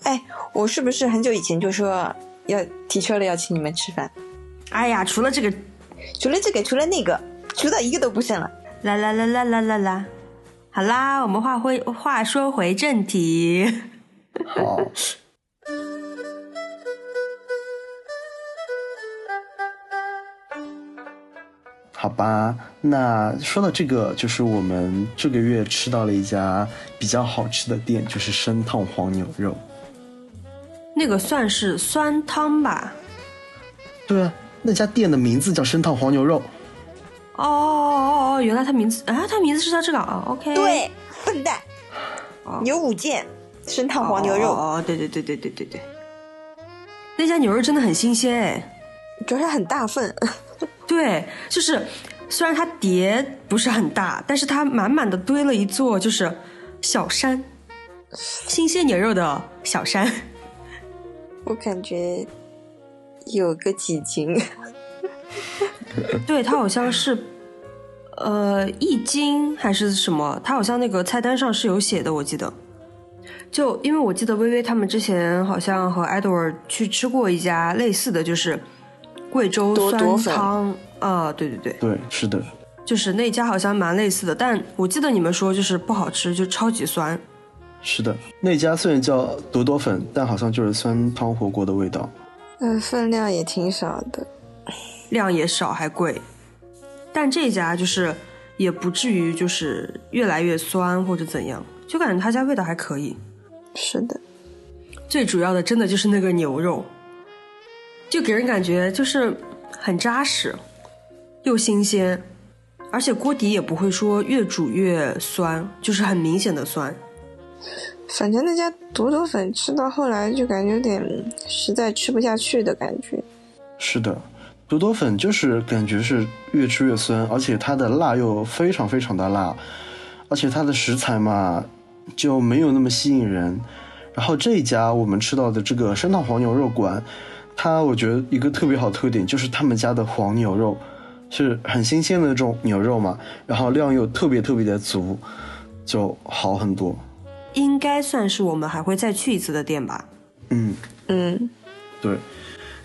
哎，我是不是很久以前就说要提车了要请你们吃饭？哎呀，除了这个，除了这个，除了那个，除到一个都不剩了。啦啦啦啦啦啦啦！好啦，我们话回话说回正题。好。好吧，那说到这个，就是我们这个月吃到了一家比较好吃的店，就是生烫黄牛肉。那个算是酸汤吧？对啊，那家店的名字叫生烫黄牛肉。哦哦哦哦，原来他名字啊，他名字是叫这个啊？OK。对，笨蛋，牛五件生烫黄牛肉。哦，对对对对对对对，那家牛肉真的很新鲜哎，主要是很大份。对，就是虽然它碟不是很大，但是它满满的堆了一座就是小山，新鲜牛肉的小山。我感觉有个几斤。对，它好像是，呃，一斤还是什么？它好像那个菜单上是有写的，我记得。就因为我记得微微他们之前好像和 Edward 去吃过一家类似的就是贵州酸汤啊，对对对，对，是的，就是那家好像蛮类似的，但我记得你们说就是不好吃，就超级酸。是的，那家虽然叫朵朵粉，但好像就是酸汤火锅的味道。嗯，分量也挺少的。量也少还贵，但这家就是也不至于就是越来越酸或者怎样，就感觉他家味道还可以。是的，最主要的真的就是那个牛肉，就给人感觉就是很扎实，又新鲜，而且锅底也不会说越煮越酸，就是很明显的酸。反正那家朵朵粉吃到后来就感觉有点实在吃不下去的感觉。是的。朵朵粉就是感觉是越吃越酸，而且它的辣又非常非常的辣，而且它的食材嘛就没有那么吸引人。然后这一家我们吃到的这个生烫黄牛肉馆，它我觉得一个特别好特点就是他们家的黄牛肉是很新鲜的那种牛肉嘛，然后量又特别特别的足，就好很多。应该算是我们还会再去一次的店吧。嗯嗯，对。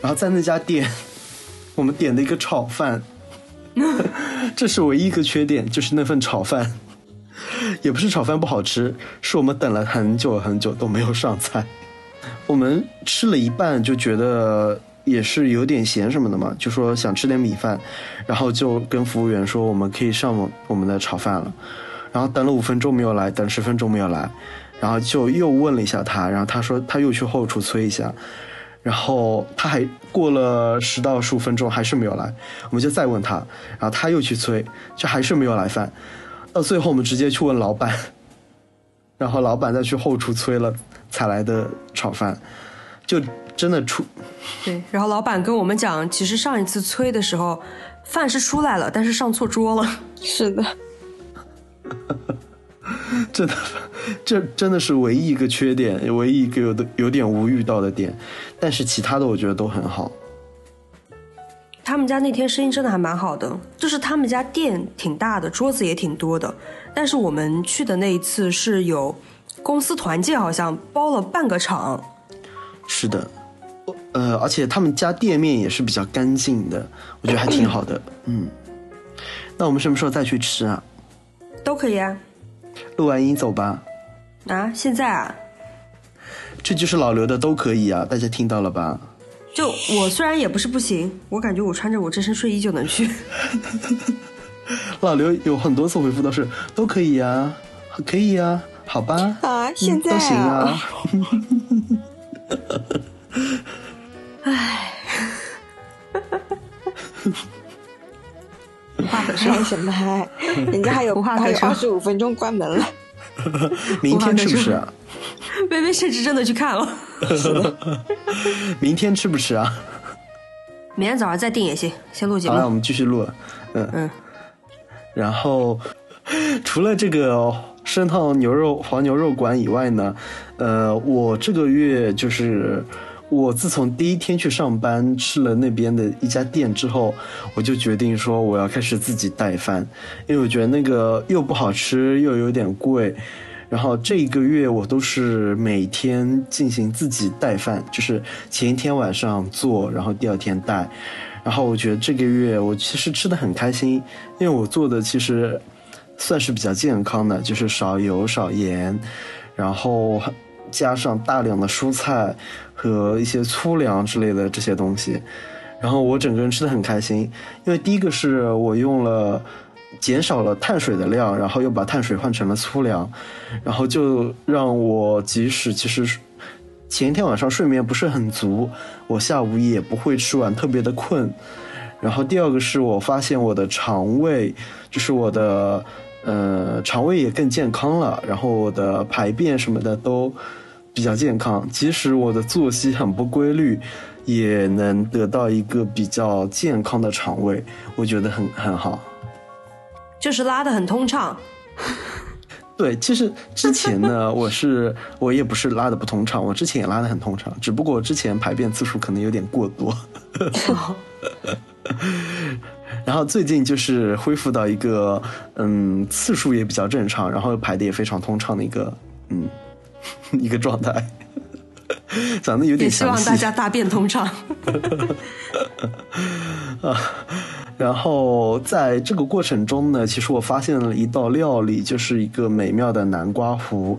然后在那家店。*laughs* 我们点的一个炒饭，*laughs* 这是唯一一个缺点，就是那份炒饭，也不是炒饭不好吃，是我们等了很久很久都没有上菜。我们吃了一半就觉得也是有点咸什么的嘛，就说想吃点米饭，然后就跟服务员说我们可以上我们的炒饭了。然后等了五分钟没有来，等十分钟没有来，然后就又问了一下他，然后他说他又去后厨催一下。然后他还过了十到十五分钟还是没有来，我们就再问他，然后他又去催，就还是没有来饭。到最后我们直接去问老板，然后老板再去后厨催了才来的炒饭，就真的出。对，然后老板跟我们讲，其实上一次催的时候，饭是出来了，但是上错桌了。*laughs* 是的。*laughs* 真的，这真的是唯一一个缺点，唯一一个有的有点无语到的点，但是其他的我觉得都很好。他们家那天生意真的还蛮好的，就是他们家店挺大的，桌子也挺多的。但是我们去的那一次是有公司团建，好像包了半个场。是的，呃，而且他们家店面也是比较干净的，我觉得还挺好的。嗯，那我们什么时候再去吃啊？都可以啊。录完音走吧。啊，现在啊？这就是老刘的都可以啊，大家听到了吧？就我虽然也不是不行，我感觉我穿着我这身睡衣就能去。*laughs* 老刘有很多次回复都是都可以呀，可以呀，好吧？啊，现在都行啊。唉。*laughs* 无话可说什么？人家还有还有二十五分钟关门了。明天吃不吃啊？微微甚至真的去看了。*laughs* 明天吃不吃啊？明天早上再定也行。先录节目。好，我们继续录。嗯嗯。然后除了这个生烫牛肉黄牛肉馆以外呢，呃，我这个月就是。我自从第一天去上班吃了那边的一家店之后，我就决定说我要开始自己带饭，因为我觉得那个又不好吃又有点贵。然后这一个月我都是每天进行自己带饭，就是前一天晚上做，然后第二天带。然后我觉得这个月我其实吃的很开心，因为我做的其实算是比较健康的，就是少油少盐，然后加上大量的蔬菜。和一些粗粮之类的这些东西，然后我整个人吃的很开心，因为第一个是我用了减少了碳水的量，然后又把碳水换成了粗粮，然后就让我即使其实前一天晚上睡眠不是很足，我下午也不会吃完特别的困。然后第二个是我发现我的肠胃，就是我的呃，肠胃也更健康了，然后我的排便什么的都比较健康。即使我的作息很不规律，也能得到一个比较健康的肠胃，我觉得很很好。就是拉的很通畅。*laughs* 对，其实之前呢，我是我也不是拉的不通畅，我之前也拉的很通畅，只不过之前排便次数可能有点过多。*laughs* *laughs* *laughs* 然后最近就是恢复到一个嗯次数也比较正常，然后排的也非常通畅的一个嗯 *laughs* 一个状态。*laughs* 讲的有点希望大家大便通畅。啊。然后在这个过程中呢，其实我发现了一道料理，就是一个美妙的南瓜糊。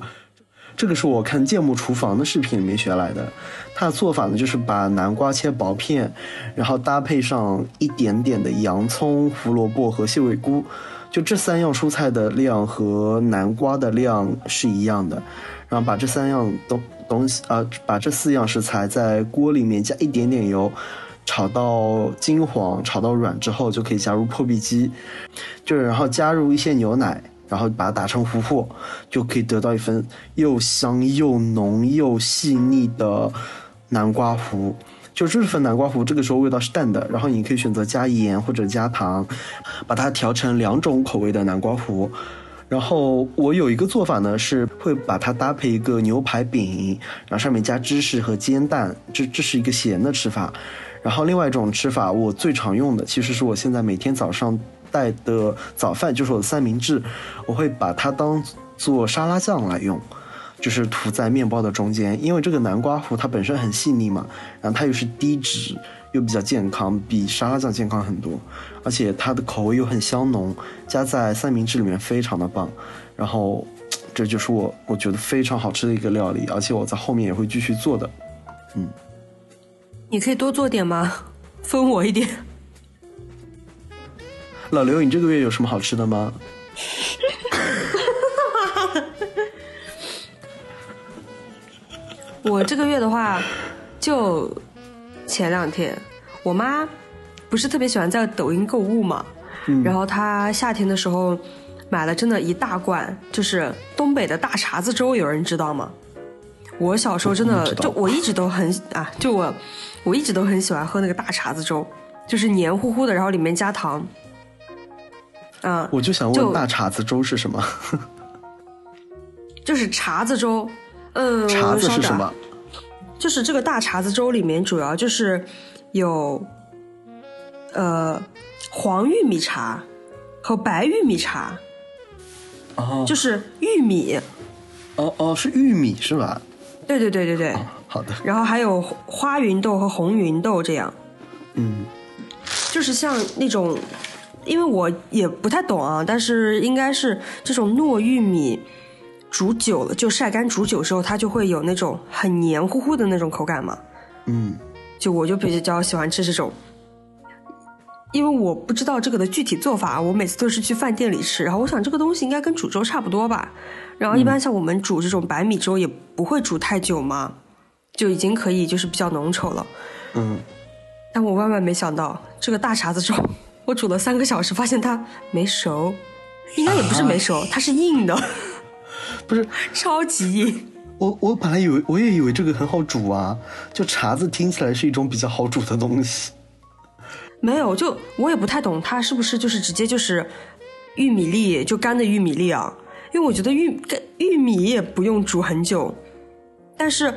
这个是我看芥末厨房的视频里面学来的。它的做法呢，就是把南瓜切薄片，然后搭配上一点点的洋葱、胡萝卜和蟹尾菇，就这三样蔬菜的量和南瓜的量是一样的。然后把这三样东东西啊，把这四样食材在锅里面加一点点油。炒到金黄，炒到软之后，就可以加入破壁机，就是然后加入一些牛奶，然后把它打成糊糊，就可以得到一份又香又浓又细腻的南瓜糊。就这份南瓜糊，这个时候味道是淡的，然后你可以选择加盐或者加糖，把它调成两种口味的南瓜糊。然后我有一个做法呢，是会把它搭配一个牛排饼，然后上面加芝士和煎蛋，这这是一个咸的吃法。然后另外一种吃法，我最常用的其实是我现在每天早上带的早饭，就是我的三明治，我会把它当做沙拉酱来用，就是涂在面包的中间。因为这个南瓜糊它本身很细腻嘛，然后它又是低脂又比较健康，比沙拉酱健康很多，而且它的口味又很香浓，加在三明治里面非常的棒。然后这就是我我觉得非常好吃的一个料理，而且我在后面也会继续做的，嗯。你可以多做点吗？分我一点。老刘，你这个月有什么好吃的吗？*laughs* 我这个月的话，就前两天，我妈不是特别喜欢在抖音购物嘛，然后她夏天的时候买了真的一大罐，就是东北的大碴子粥，有人知道吗？我小时候真的就我一直都很啊，就我。我一直都很喜欢喝那个大碴子粥，就是黏糊糊的，然后里面加糖。嗯，我就想问大碴子粥是什么？*laughs* 就是碴子粥。嗯，碴子是什么？就是这个大碴子粥里面主要就是有呃黄玉米茶和白玉米茶。哦，就是玉米。哦哦，是玉米是吧？对对对对对。好的，然后还有花芸豆和红芸豆这样，嗯，就是像那种，因为我也不太懂啊，但是应该是这种糯玉米煮久了，就晒干煮久之后，它就会有那种很黏糊糊的那种口感嘛，嗯，就我就比较喜欢吃这种，因为我不知道这个的具体做法，我每次都是去饭店里吃，然后我想这个东西应该跟煮粥差不多吧，然后一般像我们煮这种白米粥也不会煮太久嘛。就已经可以就是比较浓稠了，嗯，但我万万没想到这个大碴子粥，我煮了三个小时，发现它没熟，应该也不是没熟，它是硬的，*laughs* 不是超级硬。我我本来以为我也以为这个很好煮啊，就碴子听起来是一种比较好煮的东西，没有，就我也不太懂它是不是就是直接就是玉米粒就干的玉米粒啊，因为我觉得玉玉米也不用煮很久，但是。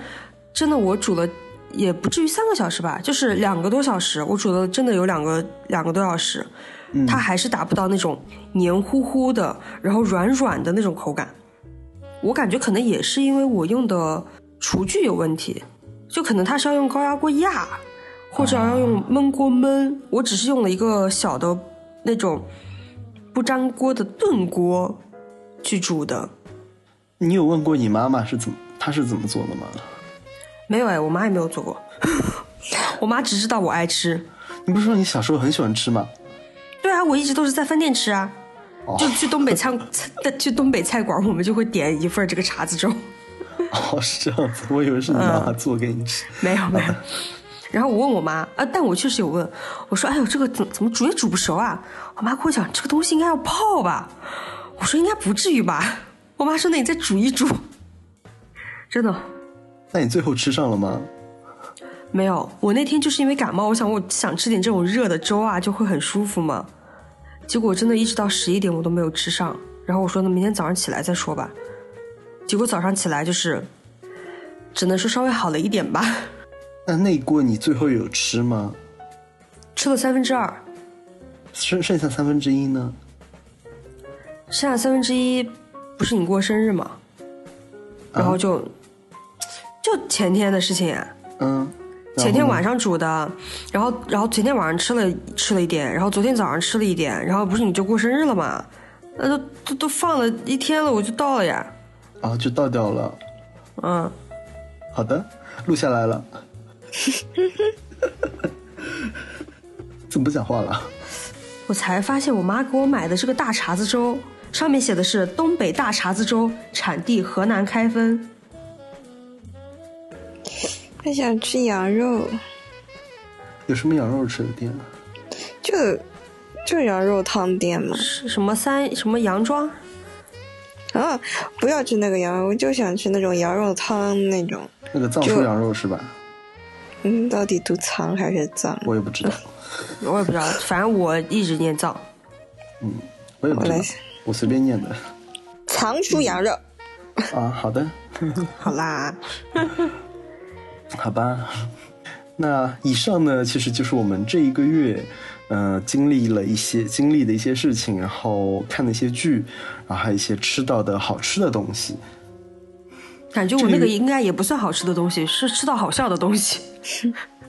真的，我煮了也不至于三个小时吧，就是两个多小时。我煮了真的有两个两个多小时，它还是达不到那种黏糊糊的，然后软软的那种口感。我感觉可能也是因为我用的厨具有问题，就可能它是要用高压锅压，或者要用焖锅焖。我只是用了一个小的那种不粘锅的炖锅去煮的。你有问过你妈妈是怎么，她是怎么做的吗？没有哎，我妈也没有做过。*laughs* 我妈只知道我爱吃。你不是说你小时候很喜欢吃吗？对啊，我一直都是在饭店吃啊。就去东北餐，*laughs* 去东北菜馆，我们就会点一份这个碴子粥。*laughs* 哦，是这样子，我以为是你妈妈做给你吃。没有没有。然后我问我妈啊，但我确实有问，我说：“哎呦，这个怎怎么煮也煮不熟啊？”我妈跟我讲，这个东西应该要泡吧。我说应该不至于吧。我妈说那你再煮一煮。真的？那你最后吃上了吗？没有，我那天就是因为感冒，我想我想吃点这种热的粥啊，就会很舒服嘛。结果真的一直到十一点我都没有吃上。然后我说那明天早上起来再说吧。结果早上起来就是，只能说稍微好了一点吧。*laughs* 那那锅你最后有吃吗？吃了三分之二。剩剩下三分之一呢？剩下三分之一不是你过生日吗？然后就就前天的事情。嗯。前天晚上煮的，然后然后前天晚上吃了吃了一点，然后昨天早上吃了一点，然后不是你就过生日了吗？那都都都放了一天了，我就倒了呀。啊，就倒掉了。嗯，好的，录下来了。*laughs* 怎么不讲话了？我才发现，我妈给我买的这个大碴子粥，上面写的是东北大碴子粥，产地河南开封。还想吃羊肉。有什么羊肉吃的店？就就羊肉汤店嘛。是什么三什么羊庄？啊，不要吃那个羊肉，我就想吃那种羊肉汤那种。那个藏书羊肉是吧？嗯，到底读藏还是藏？我也不知道，*laughs* 我也不知道，反正我一直念藏。嗯，我也不知道，我随便念的。藏书羊肉。啊，好的。*laughs* 好啦。*laughs* 好吧，那以上呢，其实就是我们这一个月。呃，经历了一些经历的一些事情，然后看的一些剧，然后还有一些吃到的好吃的东西。感觉我那个应该也不算好吃的东西，是吃到好笑的东西。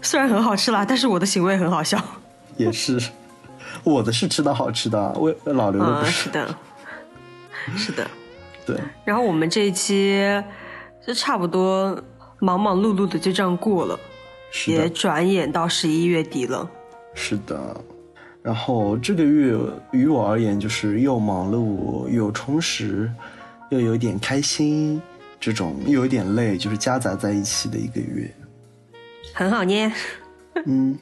虽然很好吃啦，但是我的行为很好笑。也是，我的是吃到好吃的，我老刘的不是。是的，是的，对。然后我们这一期就差不多忙忙碌碌的就这样过了，也转眼到十一月底了。是的。然后这个月于我而言，就是又忙碌又充实，又有点开心，这种又有点累，就是夹杂在一起的一个月，很好捏。嗯，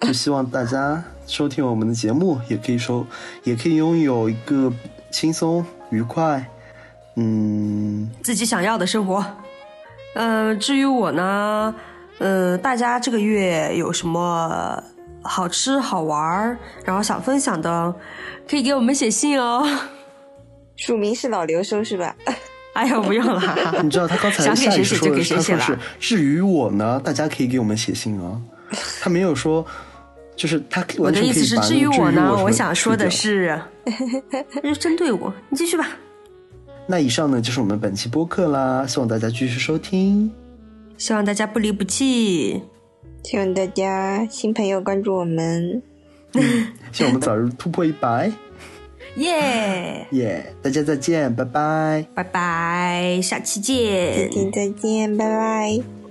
就希望大家收听我们的节目，也可以收，也可以拥有一个轻松愉快，嗯，自己想要的生活。嗯，至于我呢，呃，大家这个月有什么？好吃好玩然后想分享的，可以给我们写信哦。*laughs* 署名是老刘收是吧？哎呀，不用了。*laughs* 你知道他刚才想给谁写就给谁写是至于我呢，大家可以给我们写信啊。他没有说，就是他 *laughs* 我的意思是，至于我呢，我想说的是，那就针对我，你继续吧。那以上呢就是我们本期播客啦，希望大家继续收听，希望大家不离不弃。希望大家新朋友关注我们，*laughs* 希望我们早日突破一百。*laughs* 耶耶！*laughs* 大家再见，拜拜，拜拜，下期见，再见，再见，拜拜。